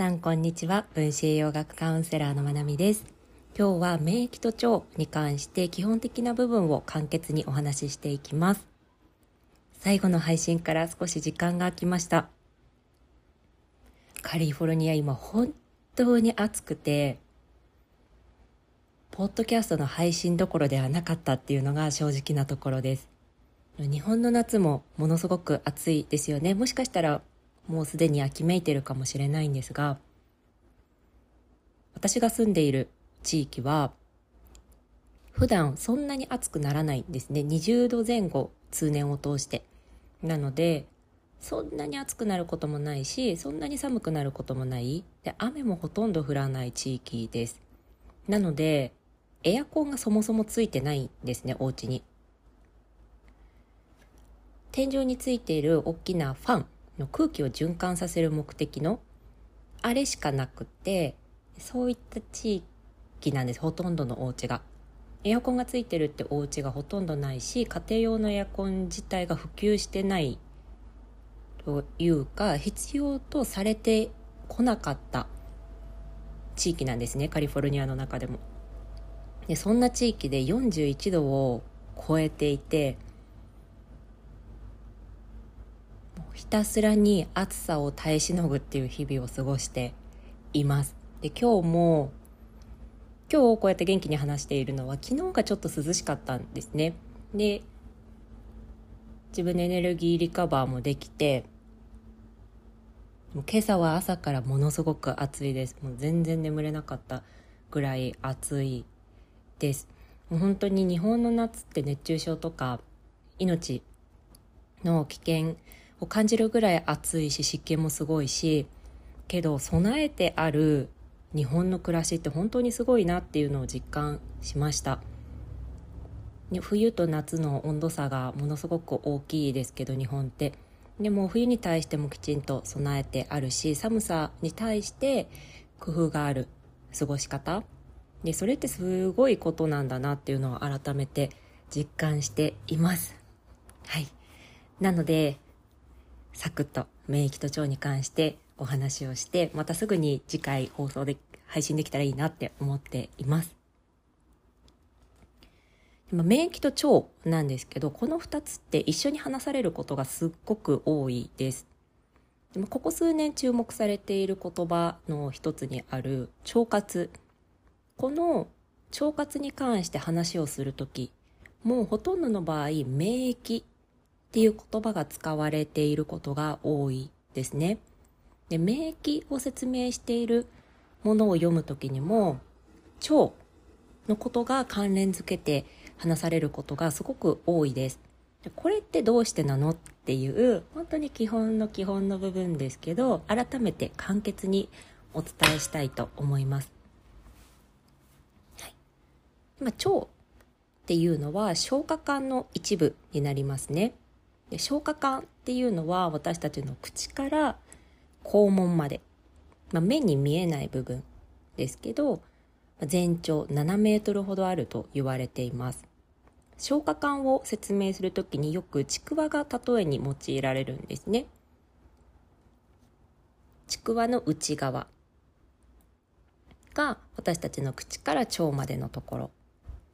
さんこんにちは。分子栄養学カウンセラーのまなみです。今日は免疫と腸に関して基本的な部分を簡潔にお話ししていきます。最後の配信から少し時間が空きました。カリフォルニア今本当に暑くてポッドキャストの配信どころではなかったっていうのが正直なところです。日本の夏もものすごく暑いですよね。もしかしたらもうすでに秋めいてるかもしれないんですが私が住んでいる地域は普段そんなに暑くならないんですね。20度前後通年を通して。なのでそんなに暑くなることもないしそんなに寒くなることもない。で雨もほとんど降らない地域です。なのでエアコンがそもそもついてないんですねお家に。天井についている大きなファンの空気を循環させる目的のあれしかなくてそういった地域なんです。ほとんどのお家が。エアコンがついてるってお家がほとんどないし家庭用のエアコン自体が普及してないというか必要とされてこなかった地域なんですね。カリフォルニアの中でも。でそんな地域で41度を超えていてたすらに暑さを耐えしのぐっていう日々を過ごしています。で今日も今日こうやって元気に話しているのは昨日がちょっと涼しかったんですね。で自分のエネルギーリカバーもできてもう今朝は朝からものすごく暑いです。もう全然眠れなかったぐらい暑いです。もう本当に日本の夏って熱中症とか命の危険を感じるぐらい暑いし湿気もすごいしけど備えてある日本の暮らしって本当にすごいなっていうのを実感しました。冬と夏の温度差がものすごく大きいですけど日本って。でも冬に対してもきちんと備えてあるし寒さに対して工夫がある過ごし方。でそれってすごいことなんだなっていうのを改めて実感しています。はい。なのでサクッと免疫と腸に関してお話をしてまたすぐに次回放送で配信できたらいいなって思っています。免疫と腸なんですけどこの2つって一緒に話されることがすっごく多いです。でもここ数年注目されている言葉の一つにある腸活。この腸活に関して話をする時もうほとんどの場合免疫っていう言葉が使われていることが多いですね。で免疫を説明しているものを読む時にも腸のことが関連づけて話されることがすごく多いです。でこれってどうしてなのっていう本当に基本の基本の部分ですけど改めて簡潔にお伝えしたいと思います。はい、今腸っていうのは消化管の一部になりますね。で消化管っていうのは私たちの口から肛門まで、まあ、目に見えない部分ですけど全長7メートルほどあると言われています。消化管を説明するときによくちくわが例えに用いられるんですね。ちくわの内側が私たちの口から腸までのところ。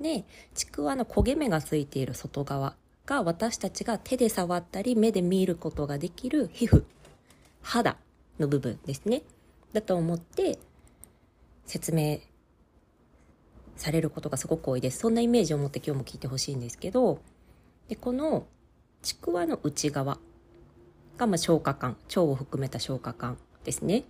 でちくわの焦げ目がついている外側が私たちが手で触ったり目で見ることができる皮膚肌の部分ですね。だと思って説明されることがすごく多いです。そんなイメージを持って今日も聞いてほしいんですけどでこのちくわの内側がま消化管腸を含めた消化管ですね。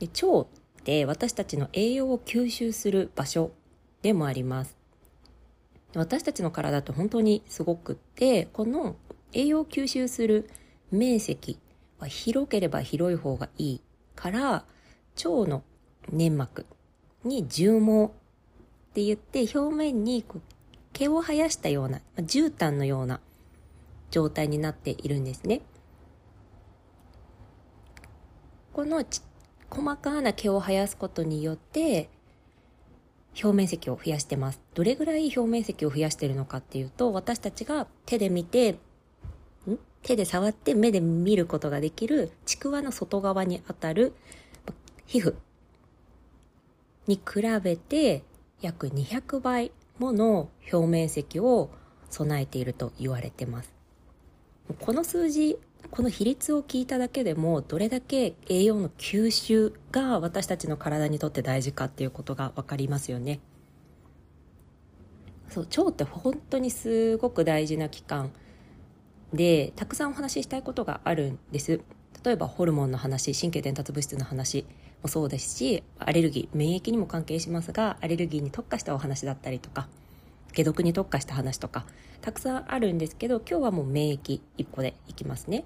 で腸って私たちの栄養を吸収する場所でもあります。私たちの体って本当にすごくってこの栄養を吸収する面積は広ければ広い方がいいから腸の粘膜に重毛って言って表面に毛を生やしたような絨毯のような状態になっているんですね。この細かな毛を生やすことによって表面積を増やしてます。どれぐらい表面積を増やしてるのかっていうと、私たちが手で見て、ん？手で触って目で見ることができるちくわの外側にあたる皮膚に比べて約200倍もの表面積を備えていると言われてますこの数字この比率を聞いただけでもどれだけ栄養の吸収が私たちの体にとって大事かっていうことが分かりますよね。そう腸って本当にすごく大事な器官でたくさんお話ししたいことがあるんです。例えばホルモンの話神経伝達物質の話もそうですしアレルギー免疫にも関係しますがアレルギーに特化したお話だったりとか解毒に特化した話とかたくさんあるんですけど今日はもう免疫一個でいきますね。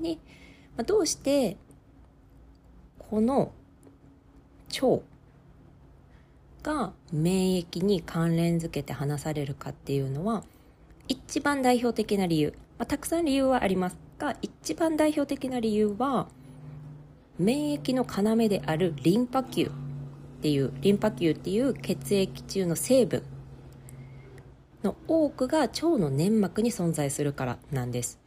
で、まあ、どうしてこの腸が免疫に関連づけて話されるかっていうのは一番代表的な理由、まあ、たくさん理由はありますが一番代表的な理由は免疫の要であるリンパ球っていうリンパ球っていう血液中の成分の多くが腸の粘膜に存在するからなんです。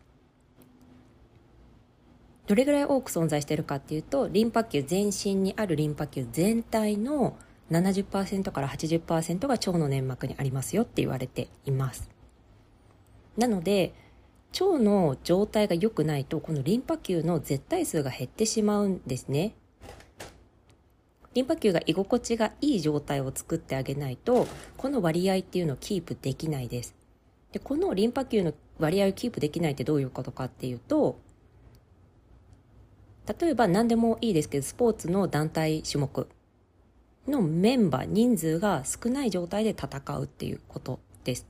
どれぐらい多く存在してるかっていうとリンパ球全身にあるリンパ球全体の70%から80%が腸の粘膜にありますよって言われています。なので腸の状態が良くないとこのリンパ球の絶対数が減ってしまうんですね。リンパ球が居心地がいい状態を作ってあげないとこの割合っていうのをキープできないです。でこのリンパ球の割合をキープできないってどういうことかっていうと例えば何でもいいですけどスポーツの団体種目のメンバー人数が少ない状態で戦うっていうことです。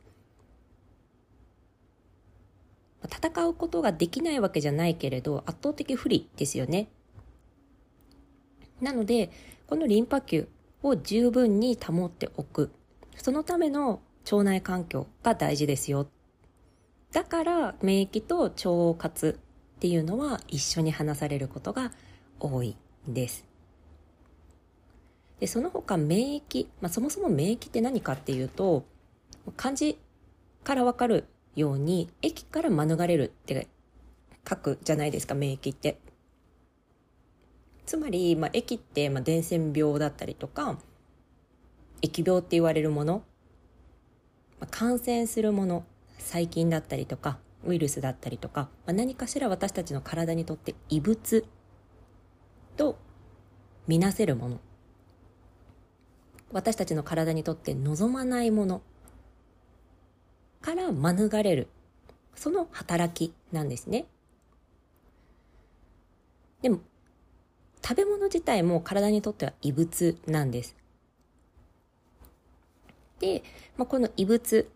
戦うことができないわけじゃないけれど圧倒的不利ですよね。なのでこのリンパ球を十分に保っておく。そのための腸内環境が大事ですよ。だから免疫と腸活っていうのは一緒に話されることが多いんです。でその他免疫、まあ、そもそも免疫って何かっていうと漢字からわかるように駅から免れるって書くじゃないですか免疫って。つまり、まあ、駅って、まあ、伝染病だったりとか疫病って言われるもの、まあ、感染するもの細菌だったりとかウイルスだったりとか、まあ、何かしら私たちの体にとって異物とみなせるもの。私たちの体にとって望まないものから免れるその働きなんですね。でも食べ物自体も体にとっては異物なんですで、まあ、この異物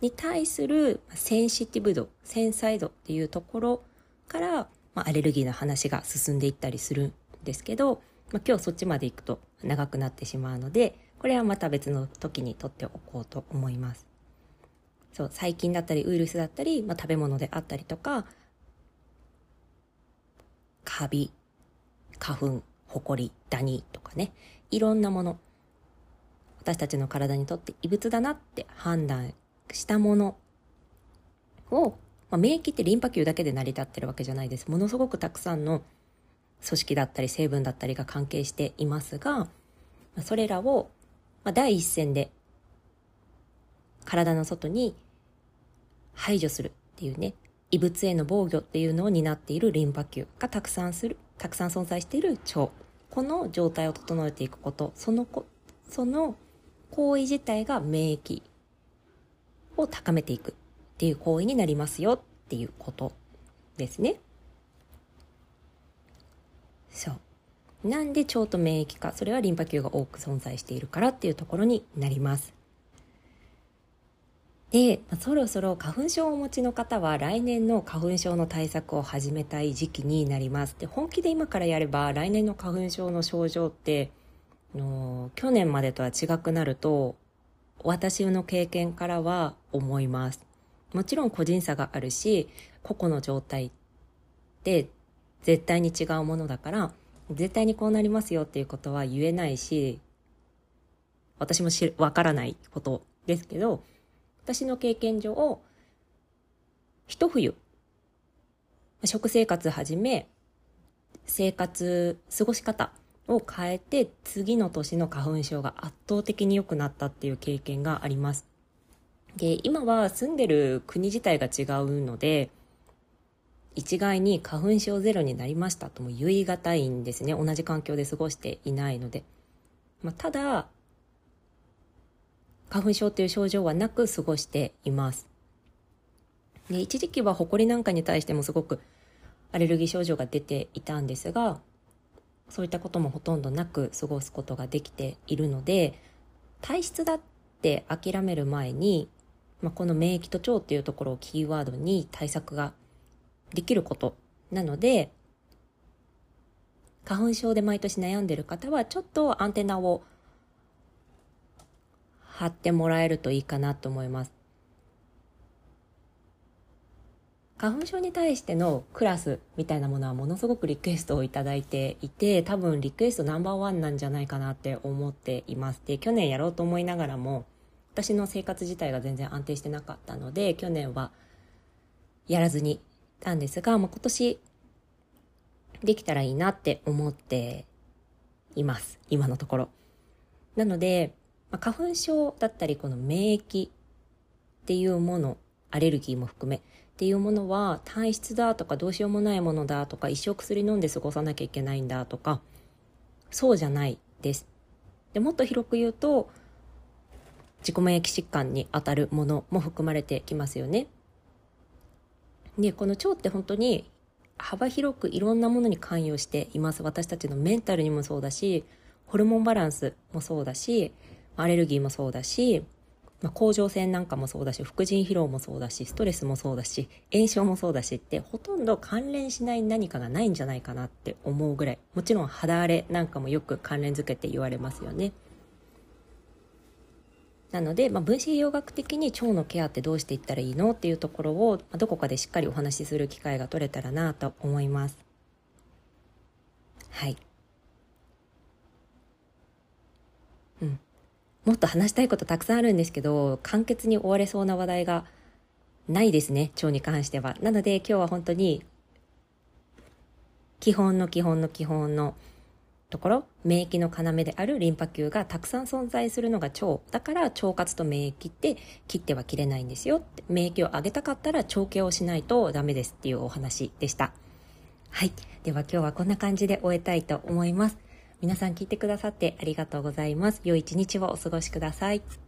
に対するセンシティブ度、繊細度っていうところから、まあ、アレルギーの話が進んでいったりするんですけど、まあ、今日そっちまで行くと長くなってしまうので、これはまた別の時にとっておこうと思います。そう、細菌だったりウイルスだったり、まあ、食べ物であったりとか、カビ、花粉、ホコリ、ダニとかね、いろんなもの、私たちの体にとって異物だなって判断したものを、まあ、免疫ってリンパ球だけで成り立ってるわけじゃないです。ものすごくたくさんの組織だったり成分だったりが関係していますが、それらを、まあ、第一線で体の外に排除するっていうね、異物への防御っていうのを担っているリンパ球がたくさんする、たくさん存在している腸。この状態を整えていくこと、そのこ、その行為自体が免疫を高めていくっていう行為になりますよっていうことですね。そう。なんで腸と免疫か、それはリンパ球が多く存在しているからっていうところになります。で、まあ、そろそろ花粉症をお持ちの方は来年の花粉症の対策を始めたい時期になります。で、本気で今からやれば来年の花粉症の症状って、の去年までとは違くなると私の経験からは思います。もちろん個人差があるし、個々の状態って絶対に違うものだから、絶対にこうなりますよっていうことは言えないし、私もわからないことですけど、私の経験上、一冬食生活はじめ生活過ごし方を変えて次の年の花粉症が圧倒的に良くなったっていう経験があります。で今は住んでる国自体が違うので一概に花粉症ゼロになりましたとも言い難いんですね。同じ環境で過ごしていないので、まあ、ただ花粉症という症状はなく過ごしています。で一時期はホコリなんかに対してもすごくアレルギー症状が出ていたんですがそういったこともほとんどなく過ごすことができているので体質だって諦める前に、まあ、この免疫と腸っていうところをキーワードに対策ができることなので花粉症で毎年悩んでいる方はちょっとアンテナを張ってもらえるといいかなと思います。花粉症に対してのクラスみたいなものはものすごくリクエストをいただいていて多分リクエストナンバーワンなんじゃないかなって思っています。で去年やろうと思いながらも私の生活自体が全然安定してなかったので去年はやらずにたんですが、もう今年できたらいいなって思っています。今のところ。なので、まあ、花粉症だったりこの免疫っていうものアレルギーも含めっていうものは体質だとかどうしようもないものだとか一生薬飲んで過ごさなきゃいけないんだとかそうじゃないです。でもっと広く言うと自己免疫疾患にあたるものも含まれてきますよね。でこの腸って本当に幅広くいろんなものに関与しています。私たちのメンタルにもそうだしホルモンバランスもそうだしアレルギーもそうだしまあ、甲状腺なんかもそうだし副腎疲労もそうだしストレスもそうだし炎症もそうだしってほとんど関連しない何かがないんじゃないかなって思うぐらいもちろん肌荒れなんかもよく関連づけて言われますよね。なので、まあ、分子栄養学的に腸のケアってどうしていったらいいのっていうところを、まあ、どこかでしっかりお話しする機会が取れたらなと思います。はい。うん。もっと話したいことたくさんあるんですけど、簡潔に終われそうな話題がないですね、腸に関しては。なので今日は本当に、基本の基本の基本のところ、免疫の要であるリンパ球がたくさん存在するのが腸。だから腸活と免疫って切っては切れないんですよ。免疫を上げたかったら腸系をしないとダメですっていうお話でした。はい。では今日はこんな感じで終えたいと思います。皆さん聞いてくださってありがとうございます。良い一日をお過ごしください。